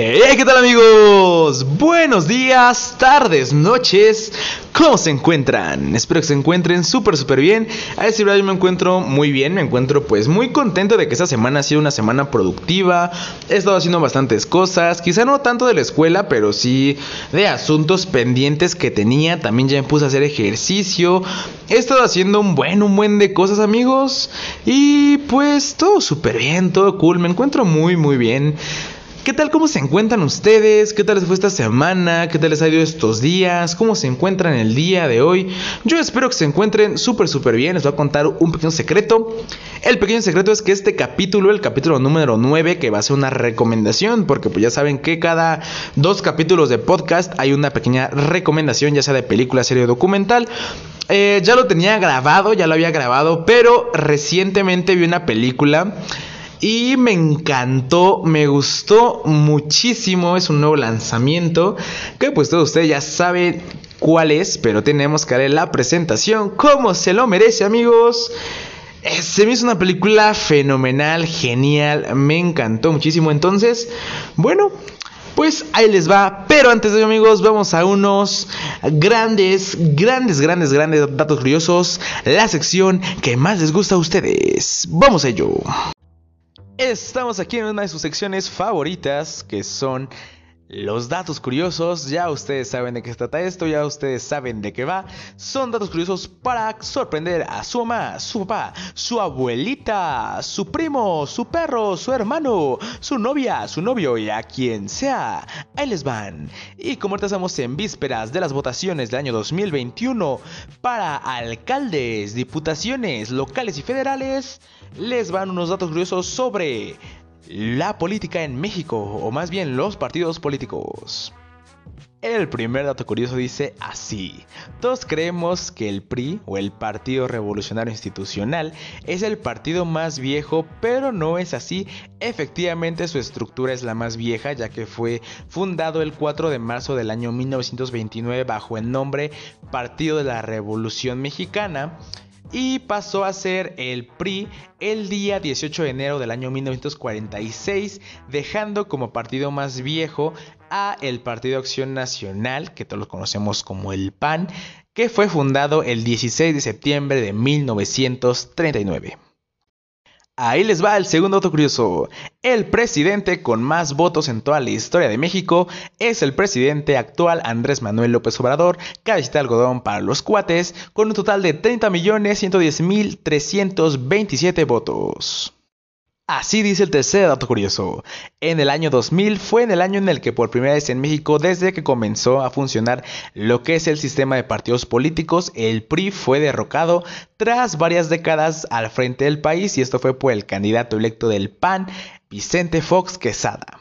Hey, ¿qué tal amigos? Buenos días, tardes, noches. ¿Cómo se encuentran? Espero que se encuentren súper, súper bien. A decir verdad, yo me encuentro muy bien. Me encuentro pues muy contento de que esta semana ha sido una semana productiva. He estado haciendo bastantes cosas. Quizá no tanto de la escuela, pero sí de asuntos pendientes que tenía. También ya me puse a hacer ejercicio. He estado haciendo un buen, un buen de cosas amigos. Y pues todo súper bien, todo cool. Me encuentro muy, muy bien. ¿Qué tal? ¿Cómo se encuentran ustedes? ¿Qué tal les fue esta semana? ¿Qué tal les ha ido estos días? ¿Cómo se encuentran el día de hoy? Yo espero que se encuentren súper, súper bien. Les voy a contar un pequeño secreto. El pequeño secreto es que este capítulo, el capítulo número 9, que va a ser una recomendación, porque pues ya saben que cada dos capítulos de podcast hay una pequeña recomendación, ya sea de película, serie o documental. Eh, ya lo tenía grabado, ya lo había grabado, pero recientemente vi una película y me encantó, me gustó muchísimo. Es un nuevo lanzamiento que pues todos ustedes ya saben cuál es, pero tenemos que darle la presentación como se lo merece amigos. Eh, se me hizo una película fenomenal, genial, me encantó muchísimo. Entonces, bueno, pues ahí les va. Pero antes de amigos, vamos a unos grandes, grandes, grandes, grandes datos curiosos. La sección que más les gusta a ustedes. Vamos a ello. Estamos aquí en una de sus secciones favoritas, que son los datos curiosos. Ya ustedes saben de qué trata esto, ya ustedes saben de qué va. Son datos curiosos para sorprender a su mamá, su papá, su abuelita, su primo, su perro, su hermano, su novia, su novio y a quien sea. Ahí les van. Y como ahorita estamos en vísperas de las votaciones del año 2021 para alcaldes, diputaciones locales y federales, les van unos datos curiosos sobre la política en México, o más bien los partidos políticos. El primer dato curioso dice así. Todos creemos que el PRI o el Partido Revolucionario Institucional es el partido más viejo, pero no es así. Efectivamente su estructura es la más vieja ya que fue fundado el 4 de marzo del año 1929 bajo el nombre Partido de la Revolución Mexicana y pasó a ser el PRI el día 18 de enero del año 1946, dejando como partido más viejo a el Partido Acción Nacional, que todos lo conocemos como el PAN, que fue fundado el 16 de septiembre de 1939. Ahí les va el segundo dato curioso. El presidente con más votos en toda la historia de México es el presidente actual Andrés Manuel López Obrador, cabecita algodón para los cuates, con un total de 30.110.327 votos. Así dice el tercer dato curioso. En el año 2000 fue en el año en el que por primera vez en México, desde que comenzó a funcionar lo que es el sistema de partidos políticos, el PRI fue derrocado tras varias décadas al frente del país y esto fue por el candidato electo del PAN, Vicente Fox Quesada.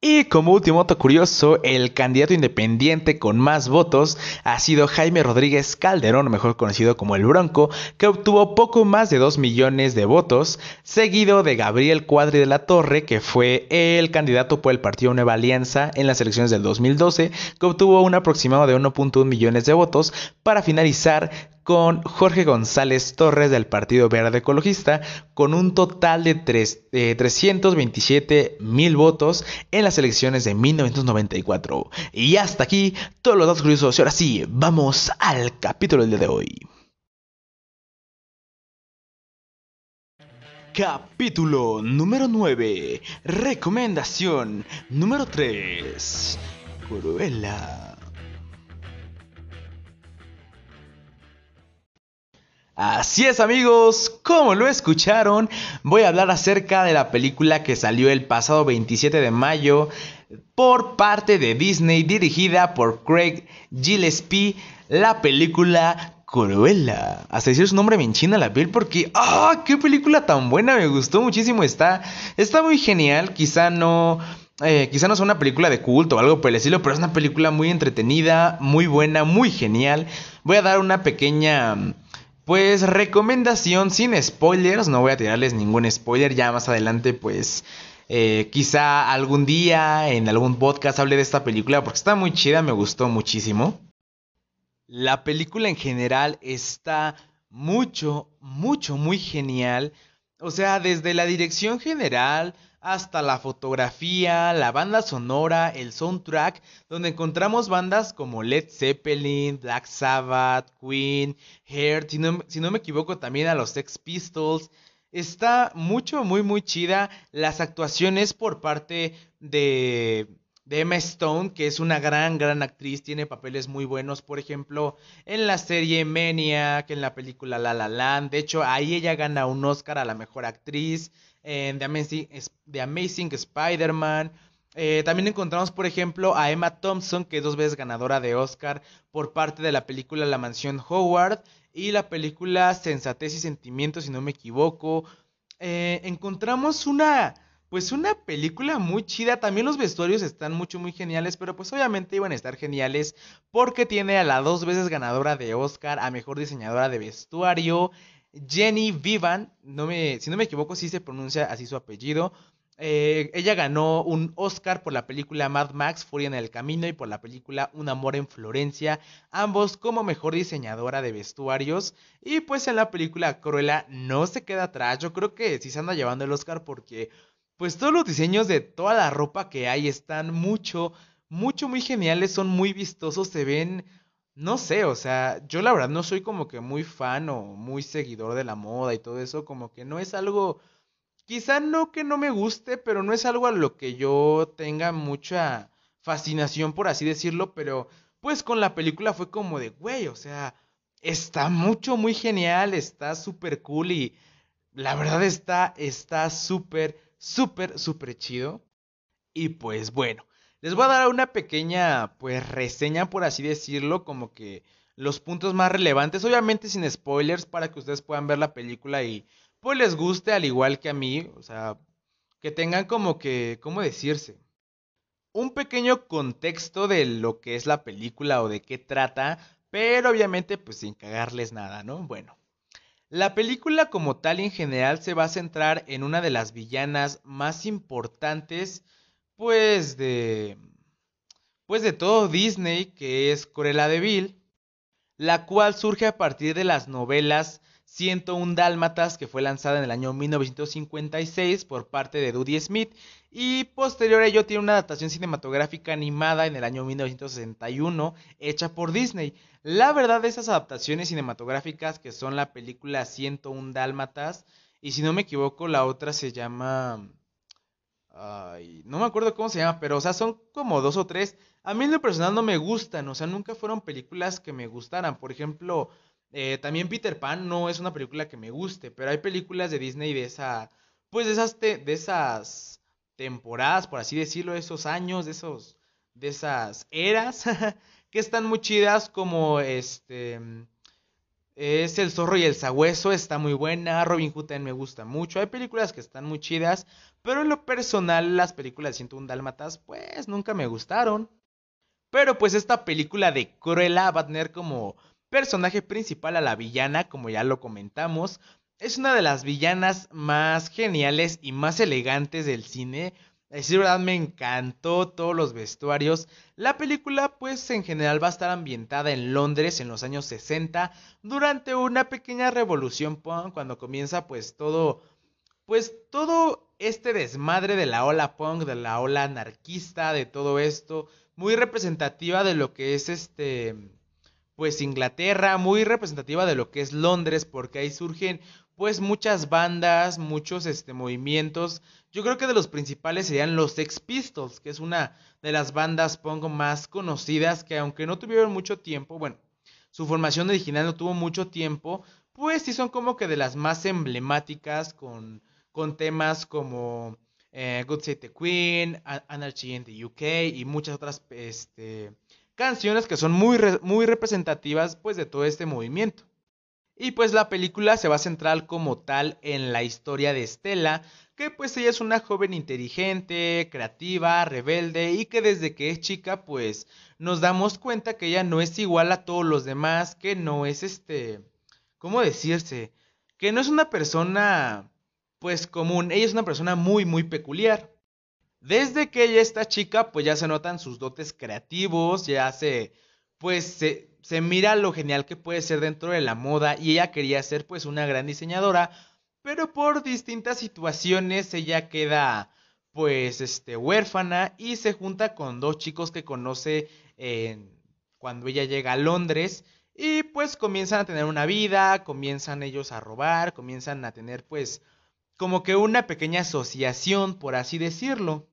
Y como último dato curioso, el candidato independiente con más votos ha sido Jaime Rodríguez Calderón, mejor conocido como el Bronco, que obtuvo poco más de 2 millones de votos, seguido de Gabriel Cuadri de la Torre, que fue el candidato por el Partido Nueva Alianza en las elecciones del 2012, que obtuvo un aproximado de 1.1 millones de votos, para finalizar con Jorge González Torres del Partido Verde Ecologista con un total de, 327 mil votos en las elecciones de 1994. Y hasta aquí todos los datos curiosos. Y ahora sí, vamos al capítulo del día de hoy. Capítulo número 9. Recomendación número 3. Cruella. Así es amigos, como lo escucharon, voy a hablar acerca de la película que salió el pasado 27 de mayo por parte de Disney dirigida por Craig Gillespie, la película Cruella. Hasta decir su nombre me enchina la piel porque ¡ah! ¡Qué película tan buena! Me gustó muchísimo, está, está muy genial, quizá no... Eh, quizá no sea una película de culto o algo por el estilo, pero es una película muy entretenida, muy buena, muy genial. Voy a dar una pequeña pues recomendación sin spoilers, no voy a tirarles ningún spoiler, ya más adelante pues eh, quizá algún día en algún podcast hable de esta película porque está muy chida, me gustó muchísimo. La película en general está mucho, mucho, muy genial. O sea, desde la dirección general hasta la fotografía, la banda sonora, el soundtrack, donde encontramos bandas como Led Zeppelin, Black Sabbath, Queen, Heart, si no, si no me equivoco también a los Sex Pistols. Está mucho, muy, muy chida las actuaciones por parte de de Emma Stone, que es una gran, gran actriz, tiene papeles muy buenos, por ejemplo, en la serie Maniac, en la película La La Land, de hecho ahí ella gana un Oscar a la mejor actriz, en The Amazing, The Amazing Spider-Man, eh, también encontramos, por ejemplo, a Emma Thompson, que es dos veces ganadora de Oscar por parte de la película La Mansión Howard y la película Sensatez y Sentimientos, si no me equivoco. Eh, encontramos una pues una película muy chida. También los vestuarios están mucho, muy geniales. Pero pues obviamente iban a estar geniales. Porque tiene a la dos veces ganadora de Oscar a mejor diseñadora de vestuario. Jenny Vivan. No me, si no me equivoco, sí se pronuncia así su apellido. Eh, ella ganó un Oscar por la película Mad Max, Furia en el Camino y por la película Un Amor en Florencia, ambos como mejor diseñadora de vestuarios. Y pues en la película Cruella no se queda atrás, yo creo que sí se anda llevando el Oscar porque pues todos los diseños de toda la ropa que hay están mucho, mucho, muy geniales, son muy vistosos, se ven, no sé, o sea, yo la verdad no soy como que muy fan o muy seguidor de la moda y todo eso, como que no es algo, quizá no que no me guste, pero no es algo a lo que yo tenga mucha fascinación, por así decirlo, pero pues con la película fue como de, güey, o sea, está mucho, muy genial, está súper cool y la verdad está, está súper súper, súper chido. Y pues bueno, les voy a dar una pequeña, pues, reseña, por así decirlo, como que los puntos más relevantes, obviamente sin spoilers, para que ustedes puedan ver la película y pues les guste al igual que a mí, o sea, que tengan como que, ¿cómo decirse? Un pequeño contexto de lo que es la película o de qué trata, pero obviamente pues sin cagarles nada, ¿no? Bueno, la película como tal en general se va a centrar en una de las villanas más importantes pues de pues de todo Disney, que es Cruella de la cual surge a partir de las novelas 101 Dálmatas, que fue lanzada en el año 1956 por parte de Duddy Smith, y posterior a ello tiene una adaptación cinematográfica animada en el año 1961, hecha por Disney. La verdad esas adaptaciones cinematográficas, que son la película 101 Dálmatas, y si no me equivoco, la otra se llama... Ay, no me acuerdo cómo se llama, pero o sea, son como dos o tres. A mí en lo personal no me gustan, o sea, nunca fueron películas que me gustaran. Por ejemplo, eh, también Peter Pan no es una película que me guste, pero hay películas de Disney de esa, pues de esas, de esas temporadas, por así decirlo, de esos años, de esos, de esas eras, que están muy chidas como este, es El zorro y el sabueso, está muy buena, Robin Hood también me gusta mucho, hay películas que están muy chidas, pero en lo personal las películas de 101 Dálmatas, pues nunca me gustaron. Pero pues esta película de Cruella va a tener como personaje principal a la villana, como ya lo comentamos. Es una de las villanas más geniales y más elegantes del cine. Es verdad, me encantó todos los vestuarios. La película, pues en general va a estar ambientada en Londres en los años 60, durante una pequeña revolución punk, cuando comienza pues todo, pues todo este desmadre de la ola punk, de la ola anarquista, de todo esto, muy representativa de lo que es este, pues Inglaterra, muy representativa de lo que es Londres, porque ahí surgen pues muchas bandas, muchos este, movimientos. Yo creo que de los principales serían los Sex Pistols, que es una de las bandas punk más conocidas que aunque no tuvieron mucho tiempo, bueno, su formación original no tuvo mucho tiempo, pues sí son como que de las más emblemáticas con, con temas como eh, Good Save the Queen, Anarchy in the UK y muchas otras este, canciones que son muy, muy representativas pues de todo este movimiento. Y pues la película se va a centrar como tal en la historia de Estela, que pues ella es una joven inteligente, creativa, rebelde y que desde que es chica pues nos damos cuenta que ella no es igual a todos los demás, que no es este, ¿cómo decirse? Que no es una persona pues común, ella es una persona muy muy peculiar. Desde que ella está chica, pues ya se notan sus dotes creativos, ya se, pues se, se mira lo genial que puede ser dentro de la moda y ella quería ser pues una gran diseñadora, pero por distintas situaciones ella queda pues este huérfana y se junta con dos chicos que conoce cuando ella llega a Londres y pues comienzan a tener una vida, comienzan ellos a robar, comienzan a tener pues como que una pequeña asociación, por así decirlo.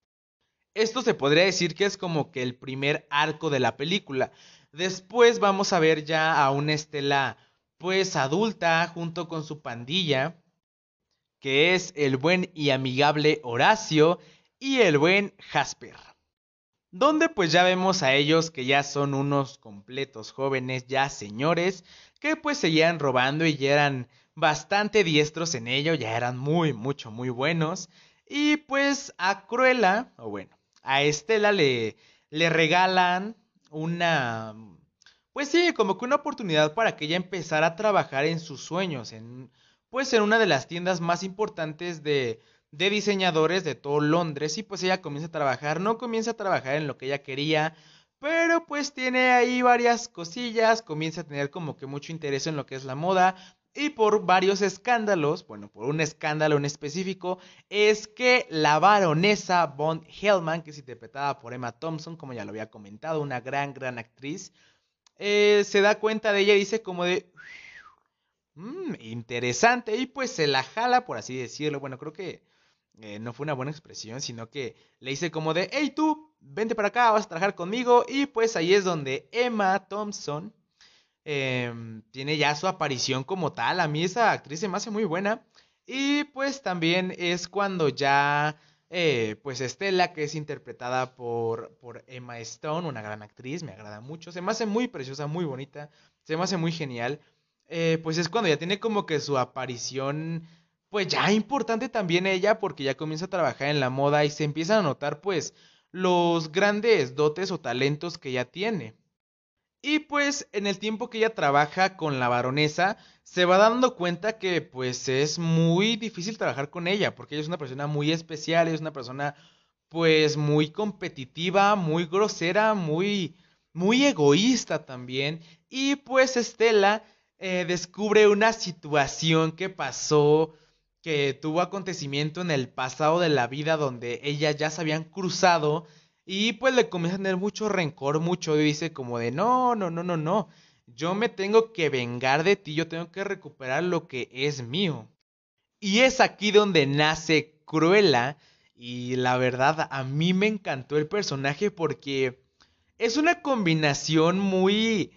Esto se podría decir que es como que el primer arco de la película. Después vamos a ver ya a una Estela pues adulta junto con su pandilla, que es el buen y amigable Horacio y el buen Jasper. Donde pues ya vemos a ellos que ya son unos completos jóvenes, ya señores, que pues seguían robando y ya eran bastante diestros en ello, ya eran muy, mucho, muy buenos. Y pues a Cruella, o bueno, a Estela le, le regalan una, pues sí, como que una oportunidad para que ella empezara a trabajar en sus sueños, en, pues en una de las tiendas más importantes de, de diseñadores de todo Londres y pues ella comienza a trabajar, no comienza a trabajar en lo que ella quería, pero pues tiene ahí varias cosillas, comienza a tener como que mucho interés en lo que es la moda, y por varios escándalos, bueno, por un escándalo en específico, es que la baronesa Von Hellman, que es interpretada por Emma Thompson, como ya lo había comentado, una gran, gran actriz, eh, se da cuenta de ella y dice como de... Mmm, interesante, y pues se la jala, por así decirlo. Bueno, creo que eh, no fue una buena expresión, sino que le dice como de, hey tú, vente para acá, vas a trabajar conmigo. Y pues ahí es donde Emma Thompson Em, tiene ya su aparición como tal. A mí esa actriz se me hace muy buena. Y pues también es cuando ya, eh, pues Estela, que es interpretada por, por Emma Stone, una gran actriz, me agrada mucho. Se me hace muy preciosa, muy bonita, se me hace muy genial. Eh, pues es cuando ya tiene como que su aparición, pues ya importante también ella, porque ya comienza a trabajar en la moda y se empiezan a notar pues los grandes dotes o talentos que ya tiene. Y pues en el tiempo que ella trabaja con la baronesa, se va dando cuenta que pues es muy difícil trabajar con ella, porque ella es una persona muy especial, es una persona pues muy competitiva, muy grosera, muy, muy egoísta también. Y pues Estela eh, descubre una situación que pasó, que tuvo acontecimiento en el pasado de la vida donde ellas ya se habían cruzado y pues le comienza a tener mucho rencor, mucho, y dice como de, no, no, no, no, no, yo me tengo que vengar de ti, yo tengo que recuperar lo que es mío. Y es aquí donde nace Cruella, y la verdad a mí me encantó el personaje porque es una combinación muy,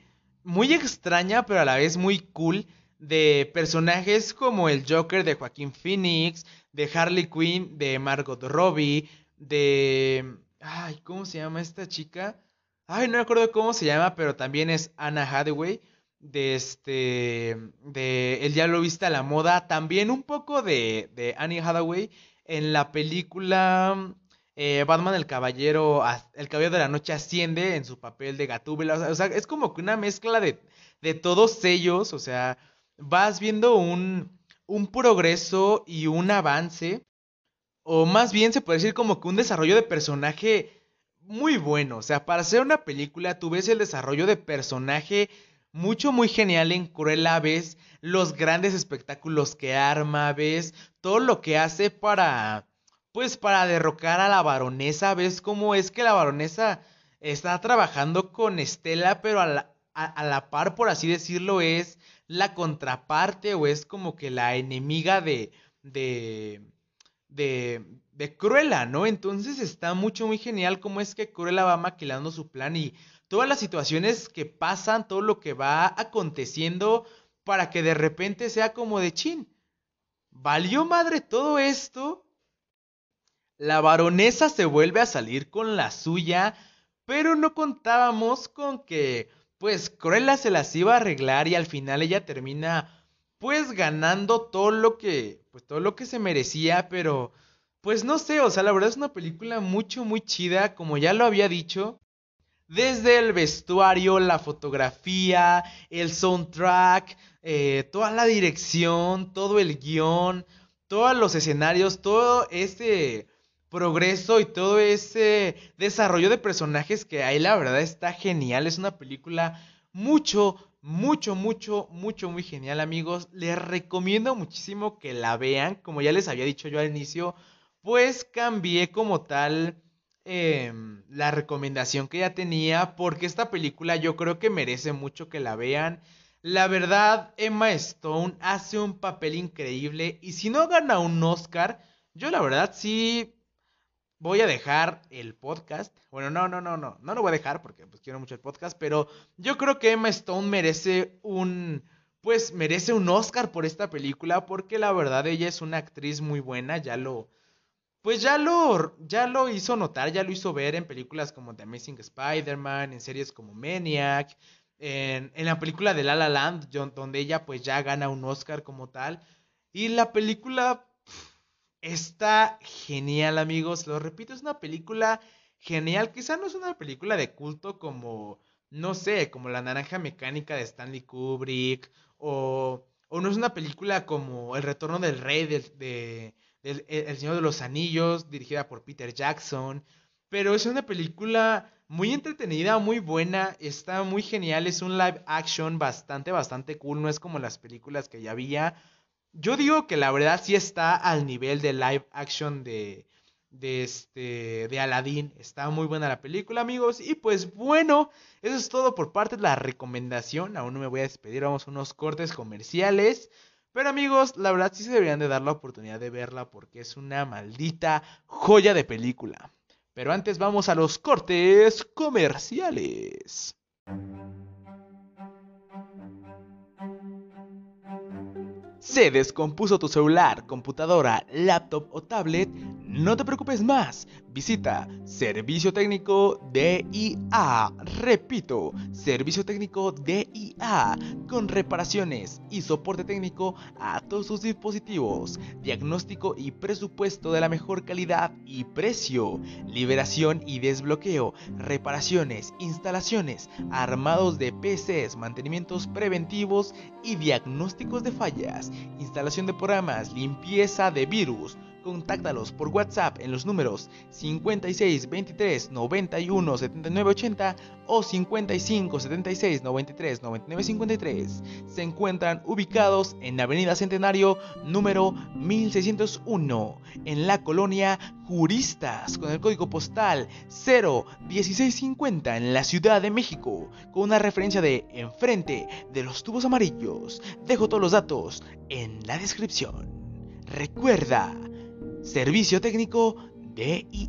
muy extraña, pero a la vez muy cool de personajes como el Joker de Joaquín Phoenix, de Harley Quinn, de Margot Robbie, de Ay, ¿cómo se llama esta chica? Ay, no me acuerdo cómo se llama, pero también es Anna Hathaway. De este. De El Diablo Vista a la Moda. También un poco de, de Annie Hathaway. En la película. Eh, Batman el Caballero. El Caballero de la Noche asciende en su papel de Gatúbela. O sea, es como que una mezcla de, de todos ellos. O sea, vas viendo un, un progreso y un avance o más bien se puede decir como que un desarrollo de personaje muy bueno. O sea, para hacer una película tú ves el desarrollo de personaje mucho, muy genial en Cruella. Ves los grandes espectáculos que arma, ves todo lo que hace para, pues, para derrocar a la baronesa. Ves cómo es que la baronesa está trabajando con Estela, pero a la, a la par, por así decirlo, es la contraparte o es como que la enemiga de, de de, de Cruella, ¿no? Entonces está mucho, muy genial cómo es que Cruella va maquilando su plan y todas las situaciones que pasan, todo lo que va aconteciendo para que de repente sea como de chin. ¿Valió madre todo esto? La baronesa se vuelve a salir con la suya, pero no contábamos con que, pues, Cruella se las iba a arreglar y al final ella termina pues ganando todo lo que, pues todo lo que se merecía, pero pues no sé, o sea, la verdad es una película mucho, muy chida, como ya lo había dicho. Desde el vestuario, la fotografía, el soundtrack, eh, toda la dirección, todo el guion, todos los escenarios, todo ese progreso y todo ese desarrollo de personajes que hay, la verdad está genial. Es una película mucho, mucho, mucho, mucho, muy genial, amigos. Les recomiendo muchísimo que la vean. Como ya les había dicho yo al inicio, pues cambié como tal em, la recomendación que ya tenía, porque esta película yo creo que merece mucho que la vean. La verdad, Emma Stone hace un papel increíble y si no gana un Oscar, yo la verdad sí voy a dejar el podcast. Bueno, no, no, no, no, no lo voy a dejar porque pues quiero mucho el podcast, pero yo creo que Emma Stone merece un pues merece un Oscar por esta película porque la verdad ella es una actriz muy buena, ya lo pues ya lo ya lo hizo notar, ya lo hizo ver en películas como The Amazing Spider-Man, en series como Maniac, en, en la película de La La Land, donde ella pues ya gana un Oscar como tal. Y la película Está genial, amigos. Lo repito, es una película genial. Quizá no es una película de culto como, no sé, como La Naranja Mecánica de Stanley Kubrick. O, o no es una película como El Retorno del Rey de, El Señor de los Anillos, dirigida por Peter Jackson. Pero es una película muy entretenida, muy buena, está muy genial, es un live action bastante, bastante cool, no es como las películas que ya había. Yo digo que la verdad sí está al nivel de live action de, de este de Aladdin. Está muy buena la película, amigos. Y pues bueno, eso es todo por parte de la recomendación. Aún no me voy a despedir, vamos a unos cortes comerciales. Pero amigos, la verdad sí se deberían de dar la oportunidad de verla porque es una maldita joya de película. Pero antes vamos a los cortes comerciales. ¿Se descompuso tu celular, computadora, laptop o tablet? No te preocupes más. Visita Servicio Técnico DIA. Repito, Servicio Técnico DIA con reparaciones y soporte técnico a todos sus dispositivos. Diagnóstico y presupuesto de la mejor calidad y precio. Liberación y desbloqueo. Reparaciones, instalaciones, armados de PCs, mantenimientos preventivos y diagnósticos de fallas instalación de programas, limpieza de virus. Contáctalos por WhatsApp en los números 56 23 91 79 80 o 55 76 93 99 53. Se encuentran ubicados en Avenida Centenario número 1601 en la colonia Juristas con el código postal 01650 en la Ciudad de México con una referencia de enfrente de los tubos amarillos. Dejo todos los datos en la descripción. Recuerda, servicio técnico DIA.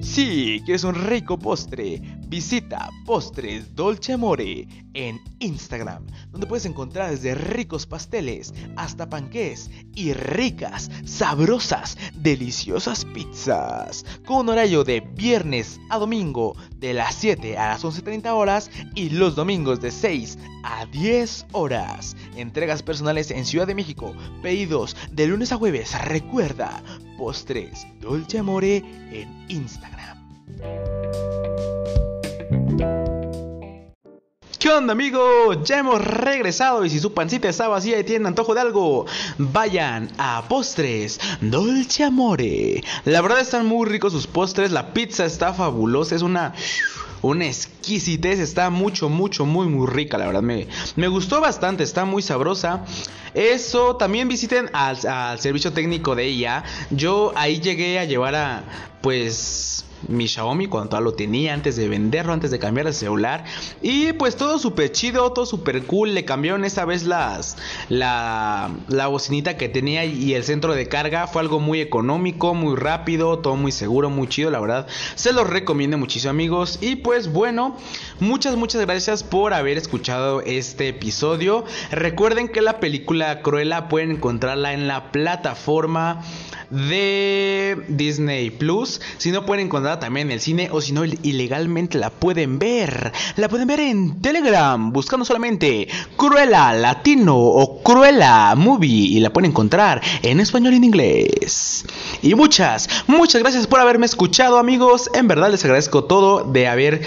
Si quieres un rico postre, visita Postres Dolce Amore en Instagram, donde puedes encontrar desde ricos pasteles hasta panqués y ricas, sabrosas, deliciosas pizzas, con un horario de viernes a domingo de las 7 a las 11.30 horas y los domingos de 6 a 10 horas. Entregas personales en Ciudad de México, pedidos de lunes a jueves. Recuerda, Postres Dolce Amore en Instagram. Onda amigos? Ya hemos regresado y si su pancita está vacía y tienen antojo de algo, vayan a Postres Dolce Amore. La verdad están muy ricos sus postres, la pizza está fabulosa, es una una exquisitez, está mucho, mucho, muy, muy rica, la verdad, me, me gustó bastante, está muy sabrosa. Eso, también visiten al, al servicio técnico de ella. Yo ahí llegué a llevar a, pues, mi Xiaomi cuando todavía lo tenía antes de venderlo, antes de cambiar de celular. Y pues todo súper chido, todo súper cool. Le cambiaron esta vez las, la, la bocinita que tenía y el centro de carga. Fue algo muy económico, muy rápido, todo muy seguro, muy chido, la verdad. Se los recomiendo muchísimo amigos. Y pues bueno, muchas, muchas gracias por haber escuchado este episodio. Recuerden que la película Cruella pueden encontrarla en la plataforma de Disney Plus. Si no pueden encontrar también en el cine o si no ilegalmente la pueden ver. La pueden ver en Telegram buscando solamente Cruella Latino o Cruella Movie y la pueden encontrar en español y en inglés. Y muchas, muchas gracias por haberme escuchado amigos. En verdad les agradezco todo de haber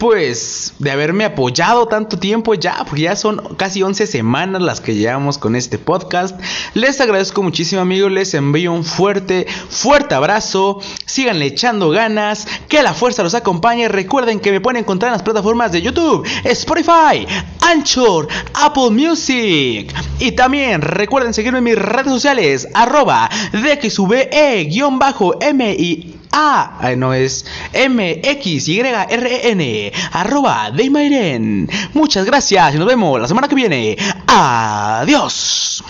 pues de haberme apoyado tanto tiempo ya, porque ya son casi 11 semanas las que llevamos con este podcast. Les agradezco muchísimo amigos, les envío un fuerte, fuerte abrazo. Síganle echando ganas, que la fuerza los acompañe. Recuerden que me pueden encontrar en las plataformas de YouTube, Spotify, Anchor, Apple Music. Y también recuerden seguirme en mis redes sociales, arroba DXVE-MI a, no es M-X-Y-R-N, arroba. Muchas gracias y nos vemos la semana que viene. Adiós.